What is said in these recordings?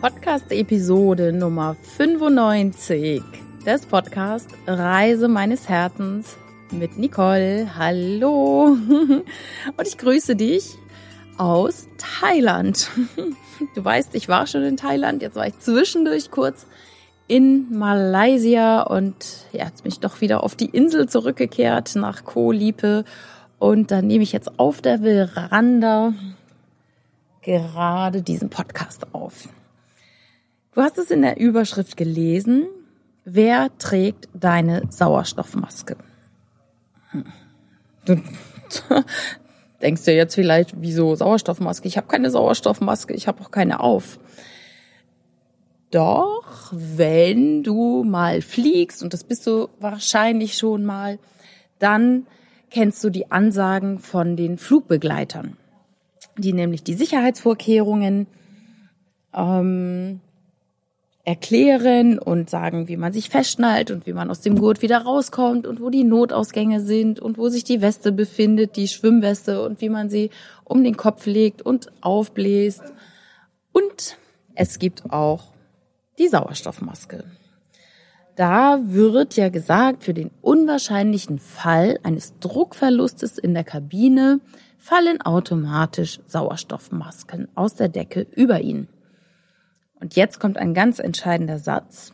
Podcast-Episode Nummer 95 des Podcasts Reise meines Herzens mit Nicole. Hallo und ich grüße dich aus Thailand. Du weißt, ich war schon in Thailand, jetzt war ich zwischendurch kurz in Malaysia und ja, jetzt bin ich doch wieder auf die Insel zurückgekehrt nach Koh Lipe und dann nehme ich jetzt auf der Veranda gerade diesen Podcast auf. Du hast es in der Überschrift gelesen. Wer trägt deine Sauerstoffmaske? Hm. Du denkst dir jetzt vielleicht, wieso Sauerstoffmaske? Ich habe keine Sauerstoffmaske, ich habe auch keine auf. Doch, wenn du mal fliegst, und das bist du wahrscheinlich schon mal, dann kennst du die Ansagen von den Flugbegleitern, die nämlich die Sicherheitsvorkehrungen ähm, erklären und sagen, wie man sich festschnallt und wie man aus dem Gurt wieder rauskommt und wo die Notausgänge sind und wo sich die Weste befindet, die Schwimmweste und wie man sie um den Kopf legt und aufbläst. Und es gibt auch die Sauerstoffmaske. Da wird ja gesagt, für den unwahrscheinlichen Fall eines Druckverlustes in der Kabine fallen automatisch Sauerstoffmasken aus der Decke über ihn. Und jetzt kommt ein ganz entscheidender Satz.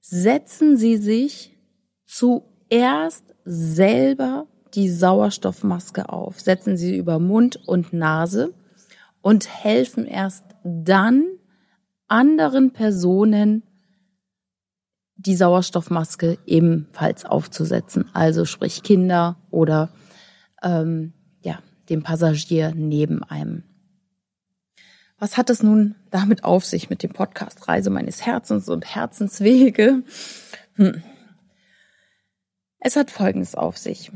Setzen Sie sich zuerst selber die Sauerstoffmaske auf. Setzen Sie über Mund und Nase und helfen erst dann anderen Personen die Sauerstoffmaske ebenfalls aufzusetzen. Also sprich Kinder oder ähm, ja, dem Passagier neben einem. Was hat es nun damit auf sich mit dem Podcast Reise meines Herzens und Herzenswege? Hm. Es hat Folgendes auf sich.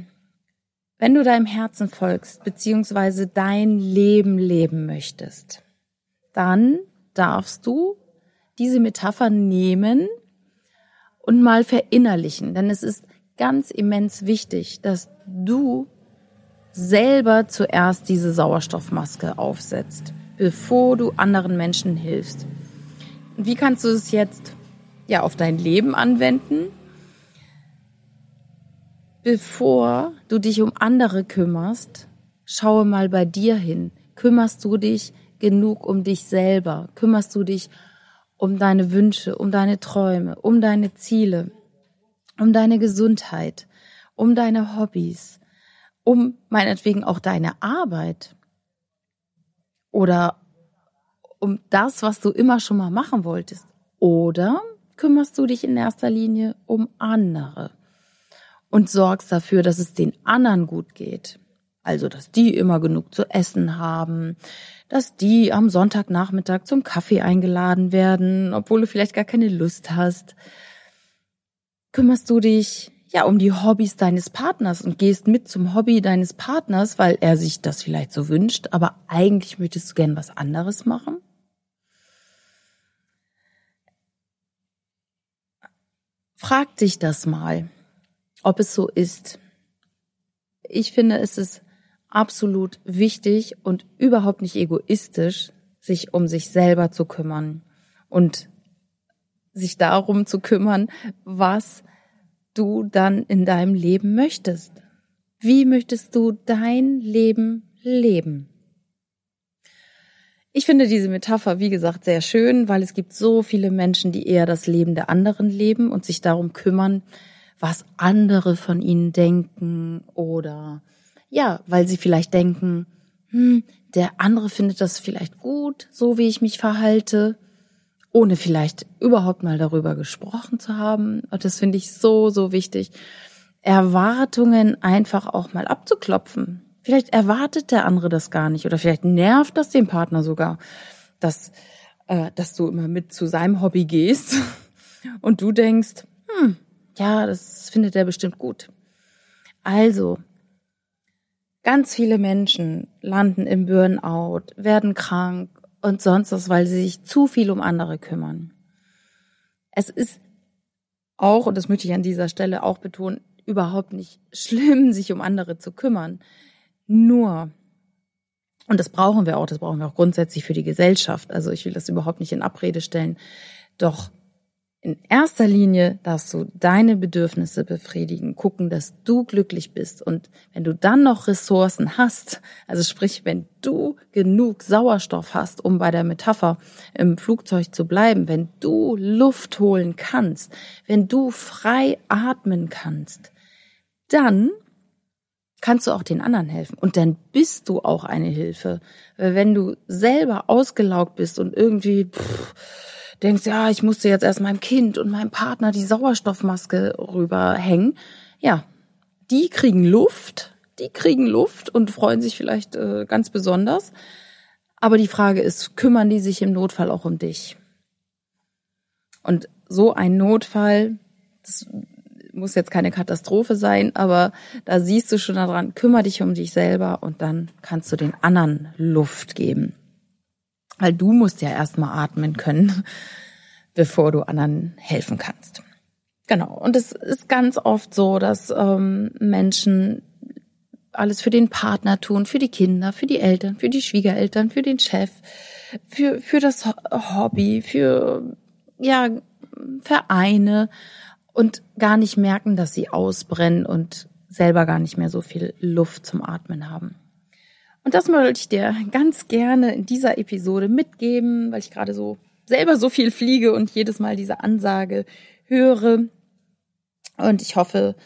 Wenn du deinem Herzen folgst, beziehungsweise dein Leben leben möchtest, dann darfst du diese Metapher nehmen und mal verinnerlichen. Denn es ist ganz immens wichtig, dass du selber zuerst diese Sauerstoffmaske aufsetzt bevor du anderen Menschen hilfst. Wie kannst du es jetzt ja auf dein Leben anwenden? Bevor du dich um andere kümmerst, schaue mal bei dir hin. Kümmerst du dich genug um dich selber? Kümmerst du dich um deine Wünsche, um deine Träume, um deine Ziele, um deine Gesundheit, um deine Hobbys, um meinetwegen auch deine Arbeit? Oder um das, was du immer schon mal machen wolltest? Oder kümmerst du dich in erster Linie um andere und sorgst dafür, dass es den anderen gut geht? Also, dass die immer genug zu essen haben, dass die am Sonntagnachmittag zum Kaffee eingeladen werden, obwohl du vielleicht gar keine Lust hast. Kümmerst du dich ja um die Hobbys deines Partners und gehst mit zum Hobby deines Partners, weil er sich das vielleicht so wünscht, aber eigentlich möchtest du gern was anderes machen? Frag dich das mal, ob es so ist. Ich finde, es ist absolut wichtig und überhaupt nicht egoistisch, sich um sich selber zu kümmern und sich darum zu kümmern, was du dann in deinem Leben möchtest. Wie möchtest du dein Leben leben? Ich finde diese Metapher, wie gesagt, sehr schön, weil es gibt so viele Menschen, die eher das Leben der anderen leben und sich darum kümmern, was andere von ihnen denken oder ja, weil sie vielleicht denken, hm, der andere findet das vielleicht gut, so wie ich mich verhalte ohne vielleicht überhaupt mal darüber gesprochen zu haben. Und das finde ich so, so wichtig. Erwartungen einfach auch mal abzuklopfen. Vielleicht erwartet der andere das gar nicht oder vielleicht nervt das den Partner sogar, dass, äh, dass du immer mit zu seinem Hobby gehst und du denkst, hm, ja, das findet er bestimmt gut. Also, ganz viele Menschen landen im Burnout, werden krank und sonst was, weil sie sich zu viel um andere kümmern. Es ist auch, und das möchte ich an dieser Stelle auch betonen, überhaupt nicht schlimm, sich um andere zu kümmern. Nur, Und das brauchen wir auch, das brauchen wir auch grundsätzlich für die Gesellschaft. Also ich will das überhaupt nicht in Abrede stellen. Doch in erster Linie darfst du deine Bedürfnisse befriedigen, gucken, dass du glücklich bist. Und wenn du dann noch Ressourcen hast, also sprich, wenn du genug Sauerstoff hast, um bei der Metapher im Flugzeug zu bleiben, wenn du Luft holen kannst, wenn du frei atmen kannst, dann kannst du auch den anderen helfen. Und dann bist du auch eine Hilfe. Wenn du selber ausgelaugt bist und irgendwie... Pff, denkst, ja, ich musste jetzt erst meinem Kind und meinem Partner die Sauerstoffmaske rüberhängen. Ja, die kriegen Luft, die kriegen Luft und freuen sich vielleicht äh, ganz besonders. Aber die Frage ist, kümmern die sich im Notfall auch um dich? Und so ein Notfall, das muss jetzt keine Katastrophe sein, aber da siehst du schon daran, kümmere dich um dich selber und dann kannst du den anderen Luft geben. Weil du musst ja erstmal atmen können, bevor du anderen helfen kannst. Genau. Und es ist ganz oft so, dass ähm, Menschen alles für den Partner tun, für die Kinder, für die Eltern, für die Schwiegereltern, für den Chef, für, für das Hobby, für, ja, Vereine und gar nicht merken, dass sie ausbrennen und selber gar nicht mehr so viel Luft zum Atmen haben. Und das wollte ich dir ganz gerne in dieser Episode mitgeben, weil ich gerade so selber so viel fliege und jedes Mal diese Ansage höre. Und ich hoffe,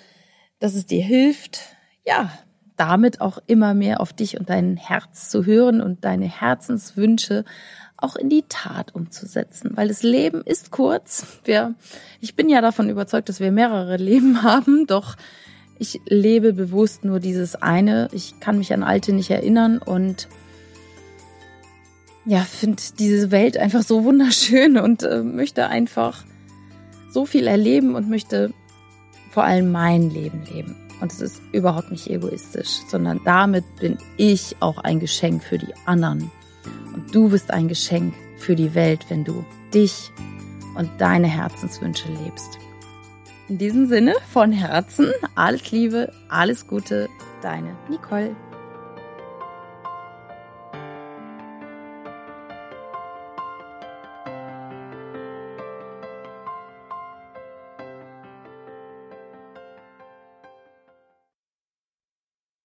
dass es dir hilft, ja, damit auch immer mehr auf dich und dein Herz zu hören und deine Herzenswünsche auch in die Tat umzusetzen, weil das Leben ist kurz. Wir, ich bin ja davon überzeugt, dass wir mehrere Leben haben, doch ich lebe bewusst nur dieses eine. Ich kann mich an alte nicht erinnern und ja, finde diese Welt einfach so wunderschön und äh, möchte einfach so viel erleben und möchte vor allem mein Leben leben. Und es ist überhaupt nicht egoistisch, sondern damit bin ich auch ein Geschenk für die anderen. Und du bist ein Geschenk für die Welt, wenn du dich und deine Herzenswünsche lebst. In diesem Sinne von Herzen alles Liebe, alles Gute, deine Nicole.